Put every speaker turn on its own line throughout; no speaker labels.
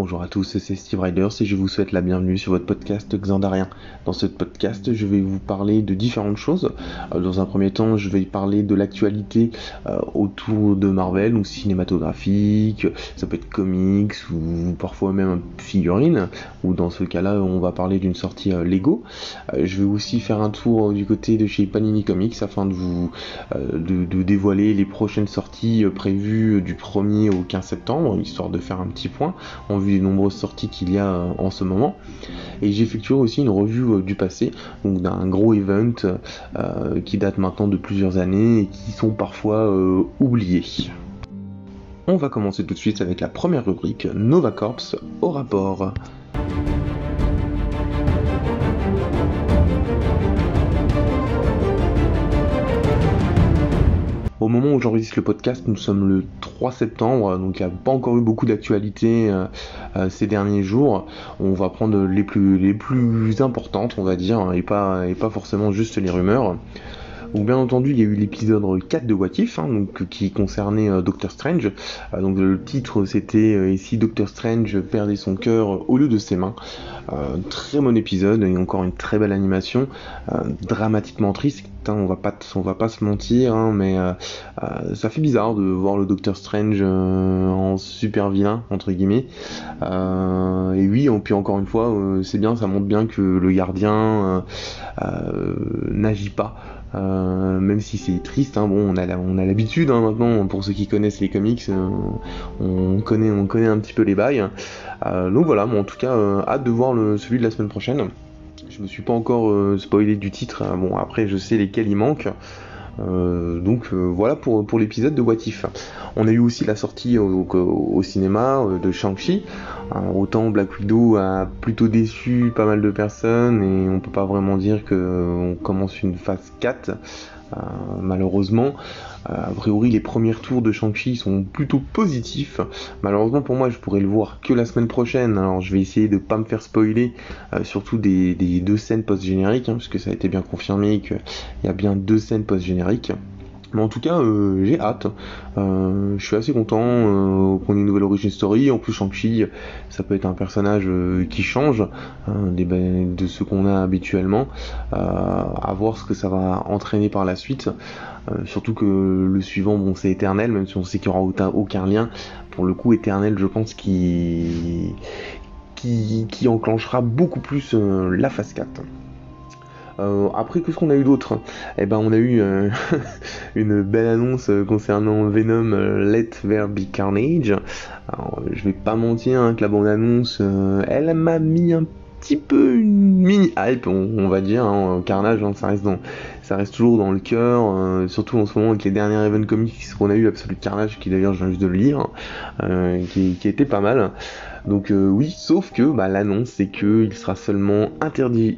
Bonjour à tous, c'est Steve Riders et je vous souhaite la bienvenue sur votre podcast Xandarien. Dans ce podcast, je vais vous parler de différentes choses. Euh, dans un premier temps, je vais parler de l'actualité euh, autour de Marvel ou cinématographique, ça peut être comics ou parfois même figurines, ou dans ce cas-là, on va parler d'une sortie euh, Lego. Je vais aussi faire un tour du côté de chez Panini Comics afin de vous de, dévoiler les prochaines sorties prévues du 1er au 15 septembre, histoire de faire un petit point les nombreuses sorties qu'il y a euh, en ce moment. Et j'effectuerai aussi une revue euh, du passé, donc d'un gros event euh, qui date maintenant de plusieurs années et qui sont parfois oubliés. On va commencer tout de suite avec la première rubrique Nova Corps au rapport. Au moment où j'enregistre le podcast, nous sommes le 3 septembre, donc il n'y a pas encore eu beaucoup d'actualités euh, euh, ces derniers jours. On va prendre les plus, les plus importantes, on va dire, et pas, et pas forcément juste les rumeurs. Bien entendu, il y a eu l'épisode 4 de What If, hein, donc, qui concernait euh, Doctor Strange. Donc le titre c'était euh, Et si Doctor Strange perdait son cœur au lieu de ses mains? très bon épisode et encore une très belle animation, dramatiquement triste. On va pas, se mentir, hein, mais ça fait bizarre de voir le Doctor Strange en super vilain entre guillemets. et oui, puis encore une fois, c'est bien, ça montre bien que le gardien n'agit pas. Euh, même si c'est triste, hein, bon, on a, l'habitude hein, maintenant, pour ceux qui connaissent les comics, euh, on, connaît, on connaît un petit peu les bails. Euh, donc voilà, en tout cas, hâte de voir celui de la semaine prochaine. Je me suis pas encore spoilé du titre, hein, bon après je sais lesquels il manque. donc voilà pour, pour l'épisode de What If. On a eu aussi la sortie au, cinéma de Shang-Chi. autant Black Widow a plutôt déçu pas mal de personnes et on peut pas vraiment dire qu'on commence une phase 4. Euh, malheureusement, euh, a priori les premiers tours de Shang-Chi sont plutôt positifs. Malheureusement pour moi je pourrais le voir que la semaine prochaine, alors je vais essayer de pas me faire spoiler, euh, surtout des, deux scènes post-génériques, hein, puisque ça a été bien confirmé qu'il y a bien deux scènes post-génériques. Mais en tout cas, euh, j'ai hâte. Euh, je suis assez content euh, qu'on ait une nouvelle origin story. En plus, Shang-Chi, ça peut être un personnage qui change hein, de ce qu'on a habituellement. à voir ce que ça va entraîner par la suite. surtout que le suivant, bon, c'est éternel, même si on sait qu'il n'y aura aucun, lien. Pour le coup, éternel, je pense qu'il qui, qui enclenchera beaucoup plus la phase 4. Euh, après, qu'est-ce qu'on a eu d'autre? Eh ben, on a eu euh, une belle annonce euh, concernant Venom Let There Be Carnage. Je vais pas mentir hein, que la bande-annonce, elle m'a mis un petit peu une mini hype, on, va dire. Hein, Carnage, hein, ça reste ça reste toujours dans le cœur, surtout en ce moment avec les derniers Event Comics qu'on a eu, Absolute Carnage, qui d'ailleurs je viens juste de le lire, qui, était pas mal. Donc oui, sauf que bah, l'annonce c'est qu'il sera seulement interdit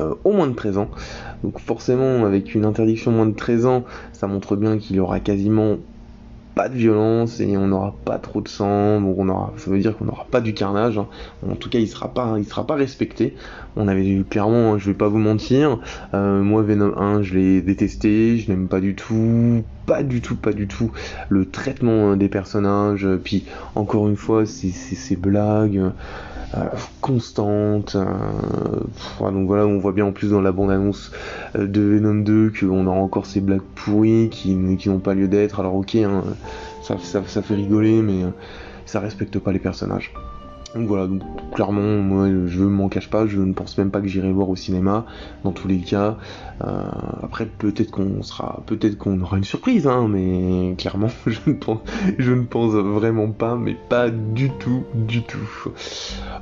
euh, au moins de 13 ans. Donc forcément, avec une interdiction moins de 13 ans, ça montre bien qu'il y aura quasiment pas de violence et on n'aura pas trop de sang, donc on aura, ça veut dire qu'on n'aura pas du carnage. Hein. En tout cas, il sera pas, il sera pas respecté. On avait clairement, je vais pas vous mentir, euh, moi Venom 1, je l'ai détesté, je n'aime pas du tout, pas du tout, pas du tout le traitement des personnages. Puis encore une fois, ces blagues. Euh, constante. Euh, donc voilà, on voit bien en plus dans la bande-annonce euh, de Venom 2 qu'on a encore ces blagues pourries qui, n'ont pas lieu d'être. Alors ok, hein, ça, ça, fait rigoler, mais ça respecte pas les personnages. Donc voilà, donc clairement, moi je m'en cache pas, je ne pense même pas que j'irai voir au cinéma, dans tous les cas. Euh, après, peut-être qu'on sera, peut-être qu'on aura une surprise, hein, mais clairement, je ne, pense, vraiment pas, mais pas du tout, du tout.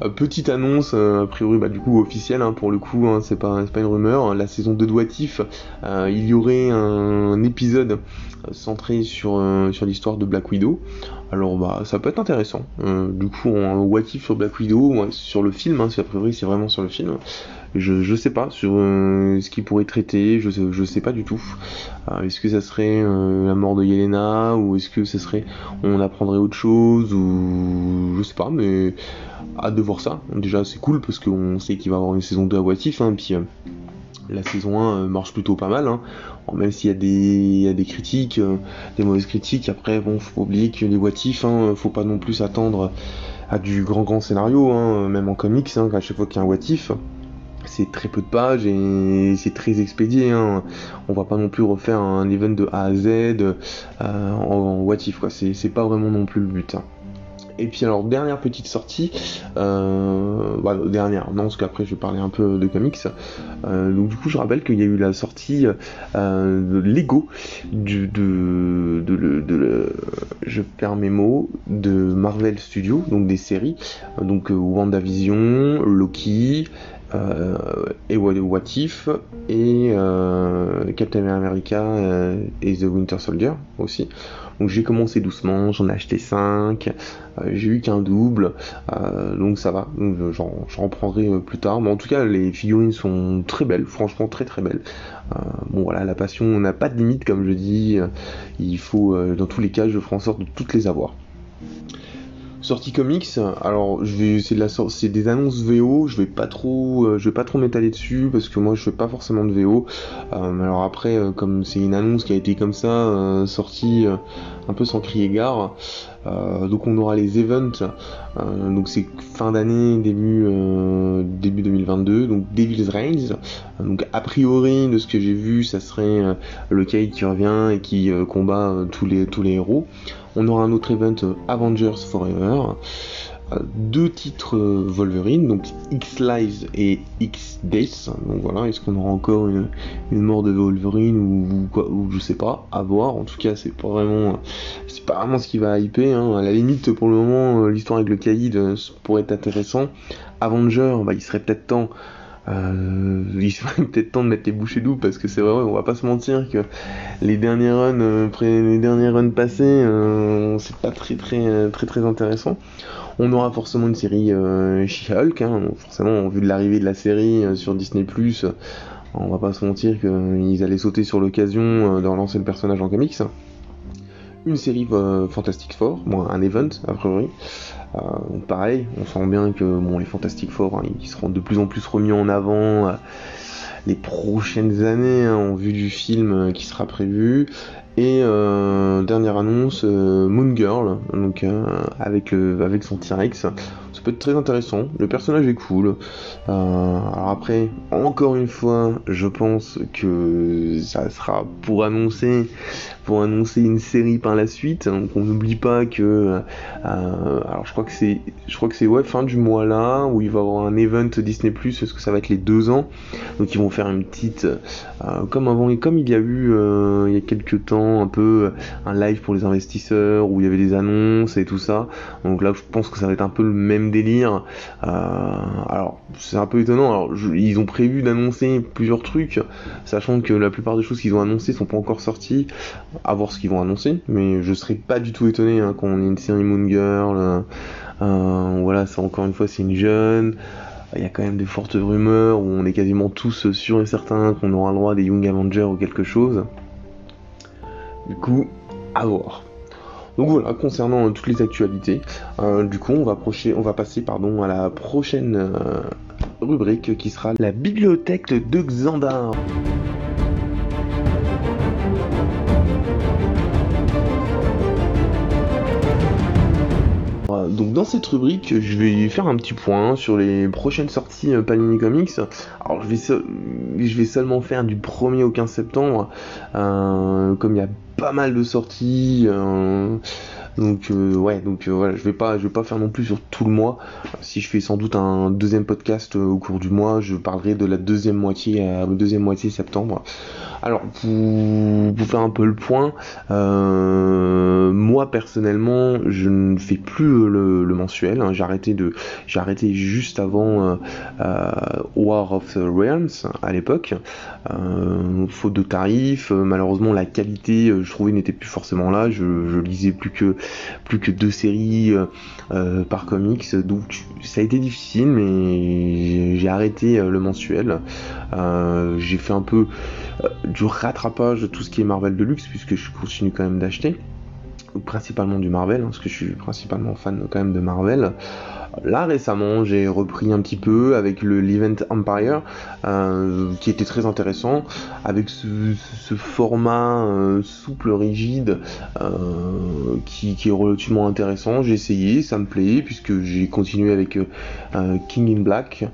Euh, petite annonce, euh, a priori, bah, du coup, officielle, hein, pour le coup, hein, c'est pas, pas une rumeur. La saison de Doitif, il y aurait un, épisode centré sur, l'histoire de Black Widow. Alors, bah, ça peut être intéressant. du coup, un what sur Black Widow, sur le film, hein, a priori, c'est vraiment sur le film. Je, je sais pas sur euh, ce qu'il pourrait traiter, je sais, sais pas du tout. Euh, est-ce que ça serait euh, la mort de Yelena ou est-ce que ça serait on apprendrait autre chose ou je sais pas, mais hâte de voir ça. Déjà c'est cool parce qu'on sait qu'il va y avoir une saison 2 à Watif, hein, puis la saison 1 marche plutôt pas mal, hein. même s'il y, a des critiques, des mauvaises critiques. Après, bon, faut pas oublier que les what hein, faut pas non plus s'attendre à du grand grand scénario, hein, même en comics, hein, à chaque fois qu'il y a un what c'est très peu de pages et c'est très expédié. Hein. On va pas non plus refaire un event de A à Z euh, en, what if. C'est pas vraiment non plus le but. Et puis alors dernière petite sortie, euh, bah, dernière, non parce qu'après je vais parler un peu de comics. Euh, donc du coup je rappelle qu'il y a eu la sortie de Lego du, de, de, de, je perds mes mots, de Marvel Studios, donc des séries, donc WandaVision, Loki, euh, et What If et euh, Captain America euh, et The Winter Soldier aussi. Donc j'ai commencé doucement, j'en ai acheté 5, j'ai eu qu'un double, donc ça va, j'en reprendrai plus tard. Mais en tout cas, les figurines sont très belles, franchement très très belles. bon voilà, la passion n'a pas de limite comme je dis, il faut, dans tous les cas, je ferai en sorte de toutes les avoir. Sortie comics, alors c'est de la c'est des annonces VO, je vais euh, vais pas trop m'étaler dessus parce que moi je fais pas forcément de VO. Euh, alors après euh, comme c'est une annonce qui a été comme ça sortie un peu sans crier gare, donc on aura les events donc c'est fin d'année début début 2022 donc Devil's Reigns donc a priori de ce que j'ai vu ça serait le Kate qui revient et qui combat tous les héros. On aura un autre event euh, Avengers Forever. Euh, deux titres euh, Wolverine, donc X Lives et X Death. Donc voilà, est-ce qu'on aura encore une, mort de Wolverine ou, quoi, je sais pas, à voir. En tout cas, c'est pas vraiment, c'est pas vraiment ce qui va hyper. Hein. À la limite, pour le moment, l'histoire avec le Caïd pourrait être intéressant. Avenger, bah, il serait peut-être temps euh, il serait peut-être temps de mettre les bouchées doubles parce que c'est vrai, on va pas se mentir que les derniers runs, euh, passés, euh, c'est pas très très très très intéressant. On aura forcément une série She-Hulk, hein, forcément en vue de l'arrivée de la série sur Disney+, on va pas se mentir qu'ils allaient sauter sur l'occasion de relancer le personnage en comics. Une série Fantastic Four, bon, un event a priori. Euh, pareil, on sent bien que les Fantastic Four, hein, ils seront de plus en plus remis en avant euh, les prochaines années hein, en vue du film euh, qui sera prévu. Et dernière annonce, Moon Girl, avec avec son T-Rex, ça peut être très intéressant. Le personnage est cool. alors après, encore une fois, je pense que ça sera pour annoncer pour annoncer une série par la suite. Donc on n'oublie pas que, euh, alors je crois que c'est, je crois que c'est ouais fin du mois là où il va y avoir un event Disney Plus parce que ça va être les deux ans. Donc ils vont faire une petite, euh, comme avant et comme il y a eu euh, il y a quelques temps un peu un live pour les investisseurs où il y avait des annonces et tout ça. Donc là je pense que ça va être un peu le même délire. alors c'est un peu étonnant. Alors ils ont prévu d'annoncer plusieurs trucs, sachant que la plupart des choses qu'ils ont annoncées sont pas encore sorties à voir ce qu'ils vont annoncer, mais je serais pas du tout étonné hein, qu'on ait une série Moon Girl. Euh, euh, voilà, c'est encore une fois c'est une jeune. Il y a quand même des fortes rumeurs où on est quasiment tous sûrs et certains qu'on aura le droit des Young Avengers ou quelque chose. Du coup, à voir. Donc voilà, concernant toutes les actualités, euh, du coup on va, on va passer pardon, à la prochaine rubrique qui sera la bibliothèque de Xandar. Donc dans cette rubrique, je vais faire un petit point sur les prochaines sorties euh, Panini Comics. Alors je vais, je vais seulement faire du 1er au 15 septembre, euh, comme il y a pas mal de sorties. Euh, donc ouais, donc voilà, je vais pas, je vais pas faire non plus sur tout le mois. Si je fais sans doute un deuxième podcast au cours du mois, je parlerai de la deuxième moitié, deuxième moitié septembre. Alors, pour, faire un peu le point, euh, moi personnellement, je ne fais plus le, mensuel. Hein. J'ai arrêté juste avant euh, euh, War of the Realms à l'époque, faute de tarifs. malheureusement, la qualité, je trouvais, n'était plus forcément là. Je, lisais plus que plus que deux séries par comics, donc ça a été difficile, mais j'ai arrêté le mensuel. j'ai fait un peu du rattrapage de tout ce qui est Marvel Deluxe, puisque je continue quand même d'acheter. Principalement du Marvel, hein, parce que je suis principalement fan quand même de Marvel. Là récemment, j'ai repris un petit peu avec le l'Event Empire, euh, qui était très intéressant, avec ce, format euh, souple, rigide, euh, qui, est relativement intéressant. J'ai essayé, ça me plaît, puisque j'ai continué avec King in Black.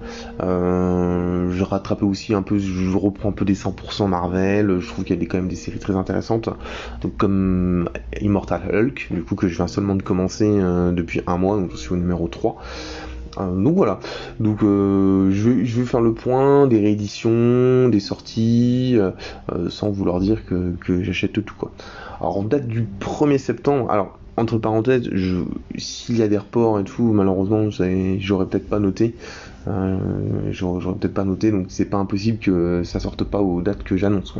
je rattrapais aussi un peu, je reprends un peu des 100% Marvel. Je trouve qu'il y a quand même des séries très intéressantes, donc comme Immortal Hulk, du coup que je viens seulement de commencer depuis un mois, donc je suis au numéro 3. Euh, donc voilà, donc euh, je, vais, faire le point des rééditions, des sorties, euh, sans vouloir dire que, j'achète tout quoi. Alors en date du 1er septembre, alors entre parenthèses, s'il y a des reports et tout, malheureusement j'aurais peut-être pas noté, euh, J'aurais peut-être pas noté, donc c'est pas impossible que ça sorte pas aux dates que j'annonce.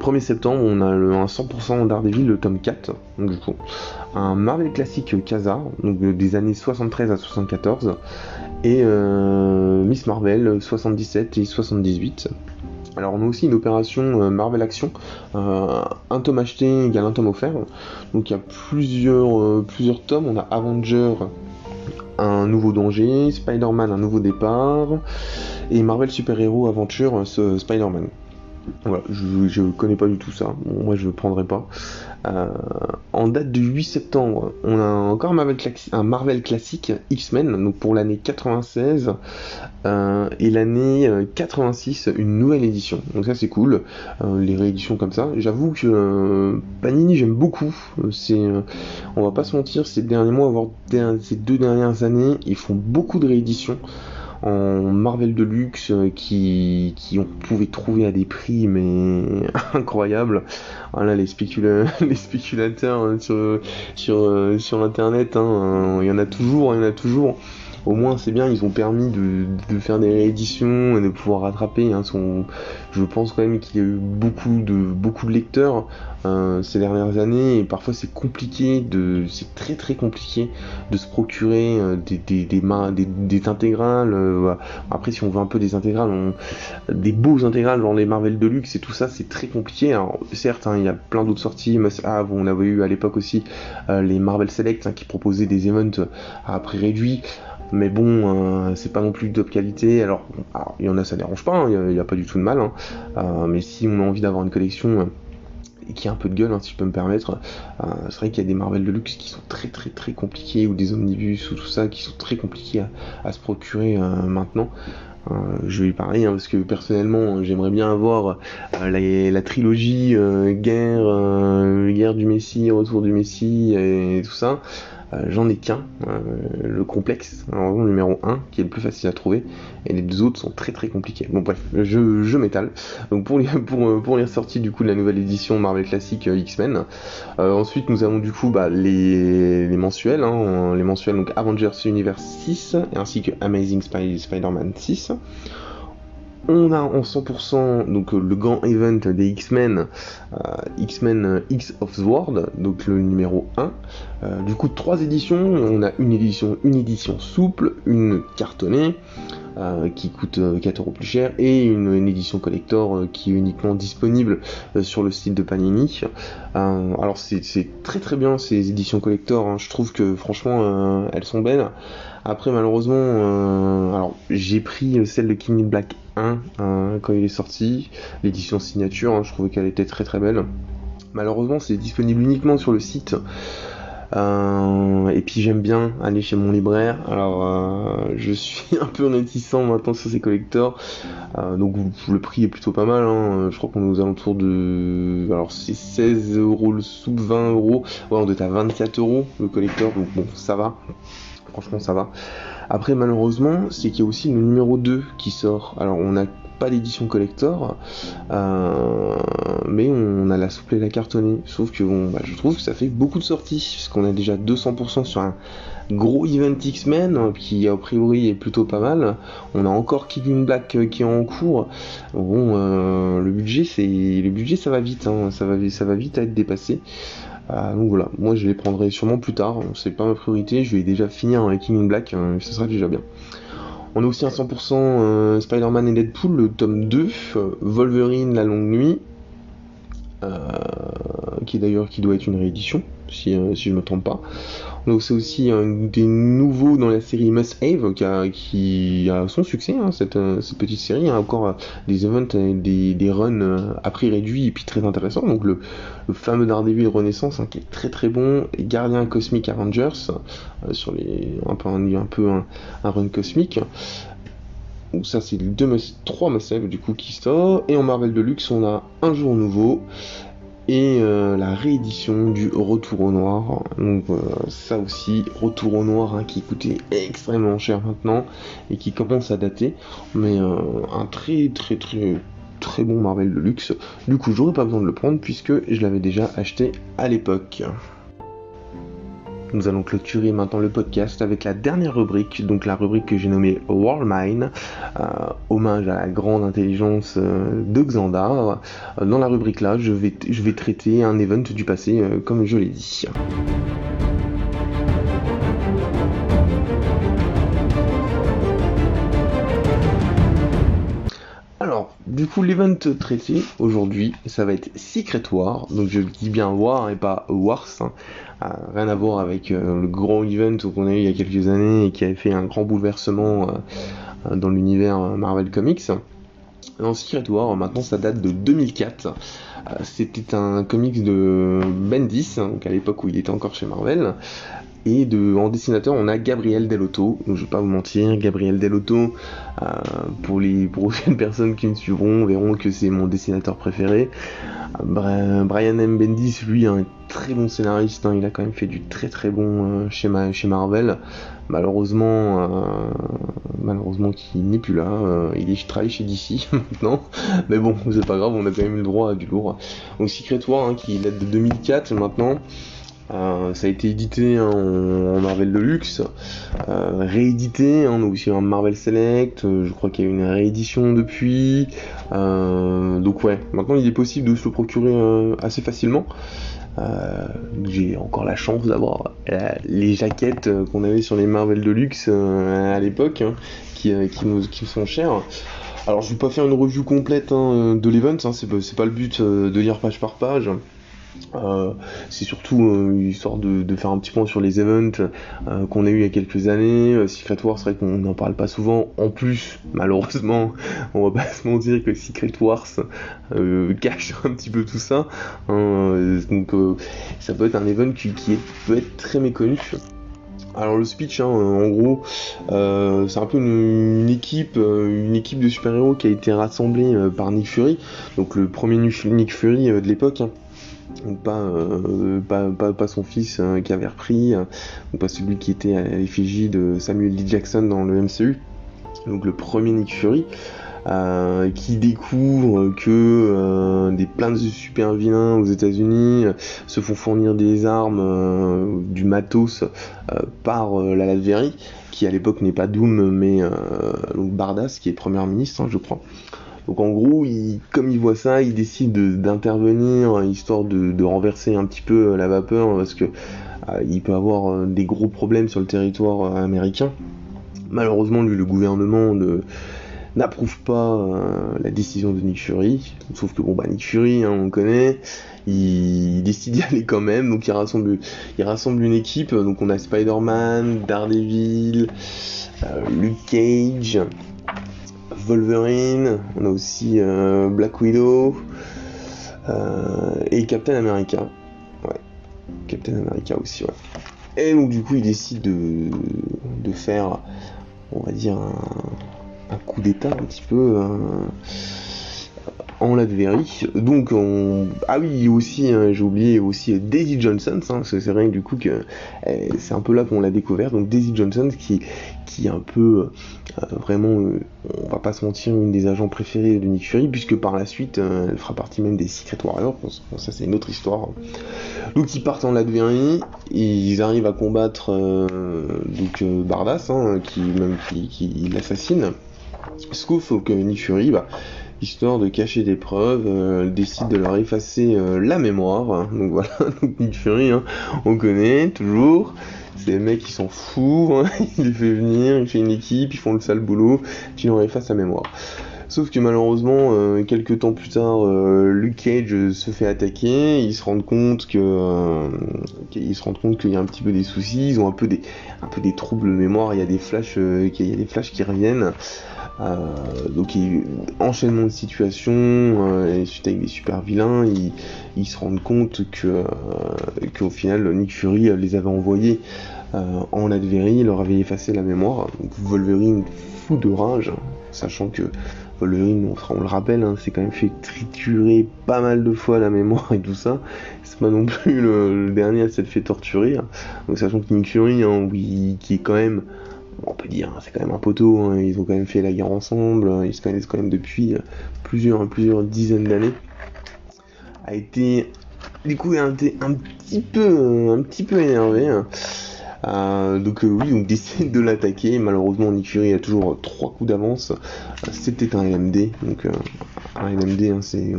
1er septembre, on a un 100% Daredevil, le tome 4, donc du coup, un Marvel classique Casa, donc des années 73 à 74, et euh, Miss Marvel 77 et 78. Alors on a aussi une opération euh, Marvel Action, euh, un tome acheté égale un tome offert. Donc il y a plusieurs, plusieurs tomes. On a Avenger un nouveau danger, Spider-Man un nouveau départ, et Marvel Super Hero Aventure ce Spider-Man. Voilà, je, ne connais pas du tout ça, moi je ne prendrai pas. Euh, en date du 8 septembre, on a encore un Marvel, classique X-Men, donc pour l'année 96 euh, et l'année 86, une nouvelle édition. Donc ça c'est cool, euh, les rééditions comme ça. J'avoue que Panini j'aime beaucoup. C'est, on va pas se mentir, ces derniers mois, voire ces deux dernières années, ils font beaucoup de rééditions en Marvel Deluxe euh, qui, qui on pouvait trouver à des prix mais incroyables. Voilà les, les spéculateurs hein, sur, sur, euh, sur internet, hein, il y en a toujours, il y en a toujours au moins c'est bien, ils ont permis de, faire des rééditions et de pouvoir rattraper. Hein, je pense quand même qu'il y a eu beaucoup de, beaucoup de lecteurs euh, ces dernières années et parfois c'est compliqué, de, c'est très très compliqué de se procurer euh, des, intégrales. Euh, après si on veut un peu des intégrales, des beaux intégrales genre les Marvel Deluxe et tout ça, c'est très compliqué. Alors certes, hein, il y a plein d'autres sorties. Ah, on avait eu à l'époque aussi les Marvel Select hein, qui proposaient des events à prix réduit mais bon, euh, c'est pas non plus de top qualité. Alors, il y en a, ça dérange pas, hein, il n'y a, pas du tout de mal. Hein. Euh, mais si on a envie d'avoir une collection euh, qui a un peu de gueule, hein, si je peux me permettre, c'est vrai qu'il y a des Marvel de luxe qui sont très très très compliqués, ou des omnibus ou tout ça, qui sont très compliqués à, se procurer maintenant. je vais parler parce que personnellement j'aimerais bien avoir la, trilogie guerre, guerre du Messie, retour du Messie et tout ça. Euh, j'en ai qu'un, euh, le complexe, alors, numéro 1, qui est le plus facile à trouver, et les deux autres sont très très compliqués. Bon bref, je, m'étale. Donc pour les, pour, pour les sorties du coup de la nouvelle édition Marvel Classic euh, X-Men, ensuite nous avons du coup bah, les, les mensuels, hein, les mensuels donc Avengers Universe 6, ainsi que Amazing Spider-Man 6. On a en 100% donc le grand event des X-Men, euh, X-Men X of the World, donc le numéro 1. Euh, du coup, trois éditions. On a une édition, une édition souple, une cartonnée euh, qui coûte 4 euros plus cher et une, édition collector qui est uniquement disponible sur le site de Panini. alors c'est très très bien ces éditions collector. Hein. Je trouve que franchement elles sont belles. Après malheureusement, alors j'ai pris celle de King in Black Hein, quand il est sorti, l'édition signature, hein, je trouvais qu'elle était très très belle. Malheureusement, c'est disponible uniquement sur le site. Euh, et puis j'aime bien aller chez mon libraire. Alors euh, je suis un peu réticent maintenant sur ces collecteurs. Euh, donc le prix est plutôt pas mal. Hein. Je crois qu'on est aux alentours de. Alors c'est 16 euros le sous 20 euros. Ouais, on être à 24 euros le collecteur. Donc bon, ça va. Franchement, ça va. Après, malheureusement, c'est qu'il y a aussi le numéro 2 qui sort. Alors, on n'a pas d'édition collector, euh, mais on a la souple et la cartonnée. Sauf que bon, bah, je trouve que ça fait beaucoup de sorties, puisqu'on a déjà 200% sur un gros event X-Men, qui a priori est plutôt pas mal. On a encore King Black euh, qui est en cours. Bon, euh, le budget, c'est le budget, ça va vite, hein. ça va, vite à être dépassé. Donc voilà, moi je les prendrai sûrement plus tard, c'est pas ma priorité, je vais déjà finir avec King in Black, ce sera déjà bien. On a aussi un 100% euh, Spider-Man et Deadpool, le tome 2, Wolverine, la longue nuit, qui est d'ailleurs qui doit être une réédition, si je ne me trompe pas. Donc c'est aussi un des nouveaux dans la série Must Have qui a, son succès, hein, cette, petite série. A encore des events, des, des runs à prix réduit et puis très intéressants. Donc le, fameux Daredevil Renaissance hein, qui est très très bon. Gardien Cosmic Avengers sur les un peu un, peu un, run cosmique. Ça c'est les deux, trois du coup qui sort. Et en Marvel Deluxe on a un jour nouveau et euh, la réédition du Retour au Noir. Donc euh, ça aussi, Retour au Noir hein, qui coûtait extrêmement cher maintenant et qui commence à dater, mais euh, un très très très très bon Marvel de luxe. Du coup, j'aurais pas besoin de le prendre puisque je l'avais déjà acheté à l'époque. Nous allons clôturer maintenant le podcast avec la dernière rubrique, donc la rubrique que j'ai nommée World Mine, euh, hommage à la grande intelligence euh, de Xandar. Euh, dans la rubrique là, je vais, je vais traiter un event du passé, comme je l'ai dit. Du coup, l'event traité aujourd'hui, ça va être Secret War. Donc, je dis bien War et pas Wars. Hein rien à voir avec euh, le grand event qu'on a eu il y a quelques années et qui avait fait un grand bouleversement euh, dans l'univers euh, Marvel Comics. Dans Secret War, maintenant ça date de 2004. C'était un comics de Bendis, hein, donc à l'époque où il était encore chez Marvel. Et en dessinateur, on a Gabriel Delotto. Je vais pas vous mentir, Gabriel Delotto, pour les prochaines personnes qui me suivront, verront que c'est mon dessinateur préféré. Brian M. Bendis, lui, un très bon scénariste, hein. il a quand même fait du très très bon euh, chez, chez, Marvel. Malheureusement, euh, malheureusement qu'il n'est plus là, euh, il est travaille chez DC maintenant, mais bon, c'est pas grave, on a quand même eu le droit à du lourd. Donc Secret War, hein, qui date de 2004 maintenant, euh, ça a été édité hein, en, Marvel Deluxe, euh, réédité, hein, donc aussi en Marvel Select, euh, je crois qu'il y a eu une réédition depuis. donc ouais, maintenant il est possible de se le procurer assez facilement. J'ai encore la chance d'avoir les jaquettes qu'on avait sur les Marvel Deluxe à l'époque, hein, qui, nous, sont chères. Alors je vais pas faire une review complète de l'event, c'est pas le but de lire page par page. Euh, c'est surtout euh, histoire de, faire un petit point sur les events euh, qu'on a eu il y a quelques années. Secret Wars, c'est vrai qu'on n'en parle pas souvent. En plus, malheureusement, on va pas se mentir que Secret Wars cache un petit peu tout ça. Hein. donc ça peut être un event qui, peut être très méconnu. Alors le speech, hein, en gros, c'est un peu une, équipe, une équipe de super-héros qui a été rassemblée par Nick Fury, donc le premier Nick Fury de l'époque. Hein. Euh, pas, pas, son fils hein, qui avait repris, hein, pas celui qui était à l'effigie de Samuel L. Jackson dans le MCU, donc le premier Nick Fury. Euh, qui découvre que euh, des plein de super vilains aux États-Unis se font fournir des armes, du matos par la Latverie, qui à l'époque n'est pas Doom mais Bardas, qui est première ministre, hein, je crois. Donc en gros, comme il voit ça, il décide d'intervenir histoire de, renverser un petit peu la vapeur parce que euh, il peut avoir euh, des gros problèmes sur le territoire euh, américain. Malheureusement, lui, le gouvernement n'approuve pas la décision de Nick Fury. Sauf que bon bah Nick Fury, hein, on connaît, il, décide d'y aller quand même. Donc il rassemble, il rassemble une équipe. Donc on a Spider-Man, Daredevil, Luke Cage, Wolverine, on a aussi euh, Black Widow euh, et Captain America. Ouais, Captain America aussi, ouais. Et donc du coup il décide de, de faire, on va dire, un, coup d'état un petit peu. En Latverie. Donc, on... ah oui, aussi, hein, j'ai oublié aussi Daisy Johnson, hein, c'est vrai du coup que eh, c'est un peu là qu'on l'a découvert. Donc Daisy Johnson qui, est un peu euh, vraiment, euh, on va pas se mentir, une des agents préférés de Nick Fury, puisque par la suite, euh, elle fera partie même des Secret Warriors. ça c'est une autre histoire. Donc ils partent en Latverie, ils arrivent à combattre donc Bardas, hein, qui même qui, qui l'assassine. Sauf que Nick Fury, bah, histoire de cacher des preuves, euh, décide de leur effacer euh, la mémoire. Donc voilà, donc Nick Fury, hein, on connaît toujours. C'est des mecs qui s'en foutent, hein. il les fait venir, il fait une équipe, ils font le sale boulot, tu leur effaces la mémoire. Sauf que malheureusement, euh, quelques temps plus tard, euh, Luke Cage se fait attaquer. Ils se rendent compte que, euh, se rendent compte qu'il y a un petit peu des soucis. Ils ont un peu des, un peu des troubles de mémoire. Il y a des flashs, il y a des flashs qui reviennent. Donc il, enchaînement de situation, et suite avec des super vilains, ils, se rendent compte que qu'au final Nick Fury les avait envoyés en Latverie, il leur avait effacé la mémoire. Donc Wolverine fou de rage, sachant que Wolverine, on, on le rappelle, hein, c'est quand même fait triturer pas mal de fois la mémoire et tout ça. C'est pas non plus le, dernier à s'être fait torturer. Hein. Donc sachant que Nick Fury, hein, oui, qui est quand même, on peut dire, c'est quand même un poteau. Hein. ils ont quand même fait la guerre ensemble. Ils se connaissent quand même depuis euh, plusieurs, plusieurs dizaines d'années. A été du coup un, petit peu, un petit peu énervé. Euh, donc euh, oui, on décide de l'attaquer. Malheureusement, Nick Fury a toujours trois coups d'avance. C'était un LMD, donc un LMD, hein, c'est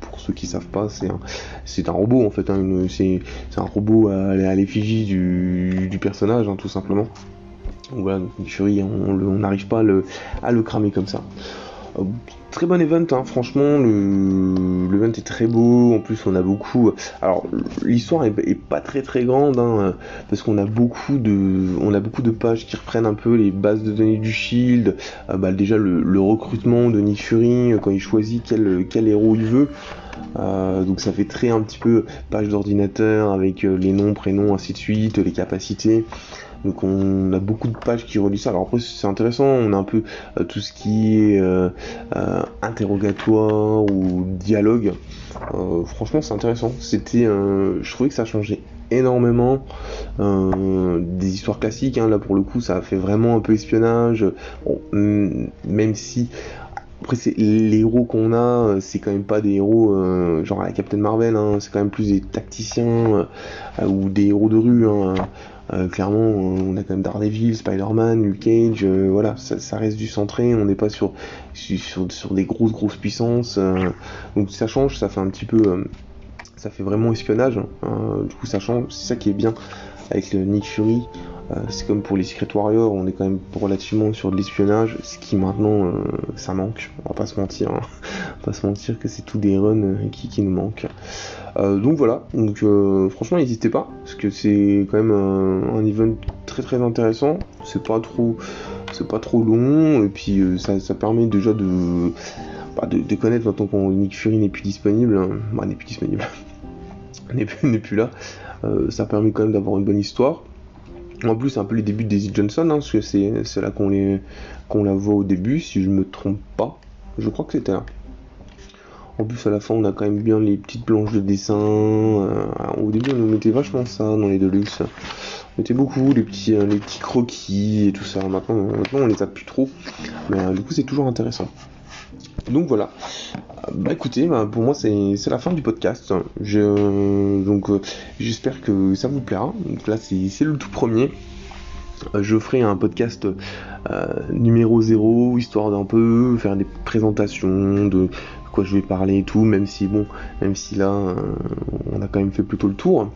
pour ceux qui savent pas, c'est un, c'est un robot en fait. Hein, c'est, un robot à, l'effigie du, personnage, hein, tout simplement. Voilà, Fury, on n'arrive pas à le cramer comme ça très bon event, hein. franchement, le l'event est très beau, en plus on a beaucoup, alors l'histoire est, pas très très grande, hein, parce qu'on a beaucoup de, on a beaucoup de pages qui reprennent un peu les bases de données du Shield, euh, bah, déjà le, recrutement de Nick Fury, euh, quand il choisit quel, héros il veut, euh, donc ça fait très un petit peu page d'ordinateur avec les noms, prénoms, ainsi de suite, les capacités. Donc on a beaucoup de pages qui relient ça. Alors après c'est intéressant, on a un peu euh, tout ce qui est euh, euh, interrogatoire ou dialogue. franchement c'est intéressant. C'était, je trouvais que ça changeait énormément des histoires classiques. Hein. Là pour le coup ça a fait vraiment un peu espionnage. même si après, c'est les héros qu'on a, c'est quand même pas des héros genre à la Captain Marvel, hein. c'est quand même plus des tacticiens ou des héros de rue. Hein. Euh, clairement, on a quand même Daredevil, Spider-Man, Luke Cage, euh, voilà, ça, reste du centré, on n'est pas sur, sur, des grosses grosses puissances. Euh, donc ça change, ça fait un petit peu, ça fait vraiment espionnage. Hein, du coup, ça change, c'est ça qui est bien avec le Nick Fury. c'est comme pour les Secret Warriors, on est quand même relativement sur de l'espionnage, ce qui maintenant ça manque, on va pas se mentir, hein. on va pas se mentir que c'est tout des runs qui, qui nous manquent. Euh, donc voilà, donc euh, franchement n'hésitez pas, parce que c'est quand même un, event très très intéressant, c'est pas trop c'est pas trop long, et puis euh, ça, permet déjà de, bah, de, connaître maintenant qu'on Nick Fury n'est plus disponible, hein. bah, n'est plus disponible, n'est plus, là, ça permet quand même d'avoir une bonne histoire. En plus, c'est un peu les débuts de Daisy Johnson, hein, parce que c'est là qu'on la voit au début, si je me trompe pas. Je crois que c'était là. En plus, à la fin, on a quand même bien les petites planches de dessin. Euh, au début, on mettait vachement ça dans les Deluxe. On mettait beaucoup les petits, euh, les petits croquis et tout ça. Maintenant, maintenant on les a plus trop. Mais euh, du coup, c'est toujours intéressant. Donc voilà. Bah écoutez, bah, pour moi c'est la fin du podcast. Donc j'espère que ça vous plaira. Donc là c'est le tout premier. Je ferai un podcast numéro 0, histoire d'un peu faire des présentations de quoi je vais parler et tout, même si bon, même si là euh, on a quand même fait plutôt le tour.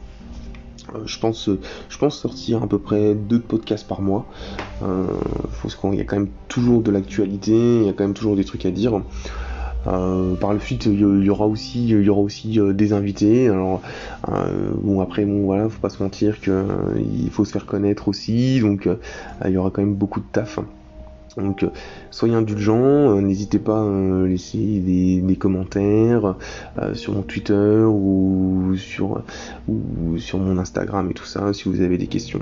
Euh, je pense, je pense sortir à peu près deux podcasts par mois. Euh, qu'il y a quand même toujours de l'actualité, il y a quand même toujours des trucs à dire. Euh, par le suite, il y, aura aussi, il des invités. Bon après bon voilà, faut pas se mentir que il faut se faire connaître aussi, donc il y aura quand même beaucoup de taf. Donc euh, soyez indulgents, euh, n'hésitez pas à laisser des, commentaires euh, sur mon Twitter ou sur, ou sur mon Instagram et tout ça si vous avez des questions.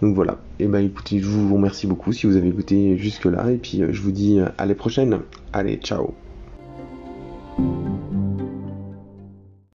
Donc voilà, et eh ben écoutez, je vous remercie beaucoup si vous avez écouté jusque là et puis je vous dis à la prochaine. Allez, ciao